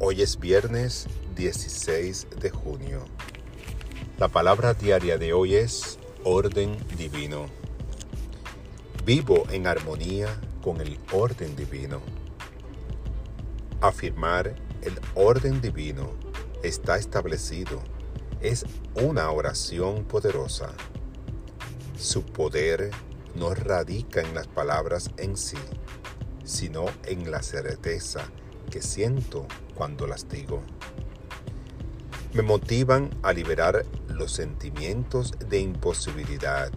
Hoy es viernes 16 de junio. La palabra diaria de hoy es orden divino. Vivo en armonía con el orden divino. Afirmar el orden divino está establecido es una oración poderosa. Su poder no radica en las palabras en sí, sino en la certeza que siento cuando las digo. Me motivan a liberar los sentimientos de imposibilidad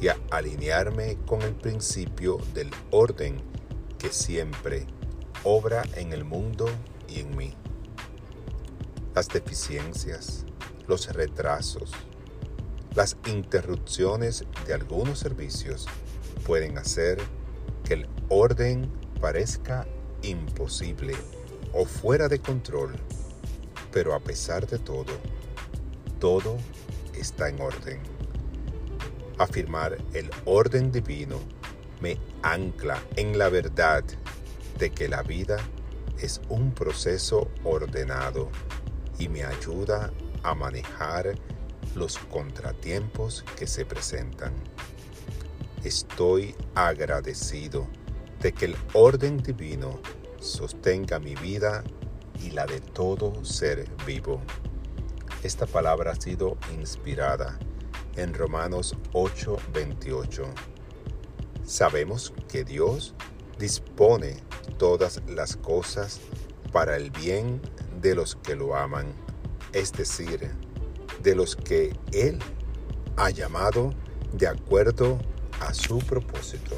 y a alinearme con el principio del orden que siempre obra en el mundo y en mí. Las deficiencias, los retrasos, las interrupciones de algunos servicios pueden hacer que el orden parezca imposible o fuera de control, pero a pesar de todo, todo está en orden. Afirmar el orden divino me ancla en la verdad de que la vida es un proceso ordenado y me ayuda a manejar los contratiempos que se presentan. Estoy agradecido de que el orden divino sostenga mi vida y la de todo ser vivo. Esta palabra ha sido inspirada en Romanos 8:28. Sabemos que Dios dispone todas las cosas para el bien de los que lo aman, es decir, de los que Él ha llamado de acuerdo a su propósito.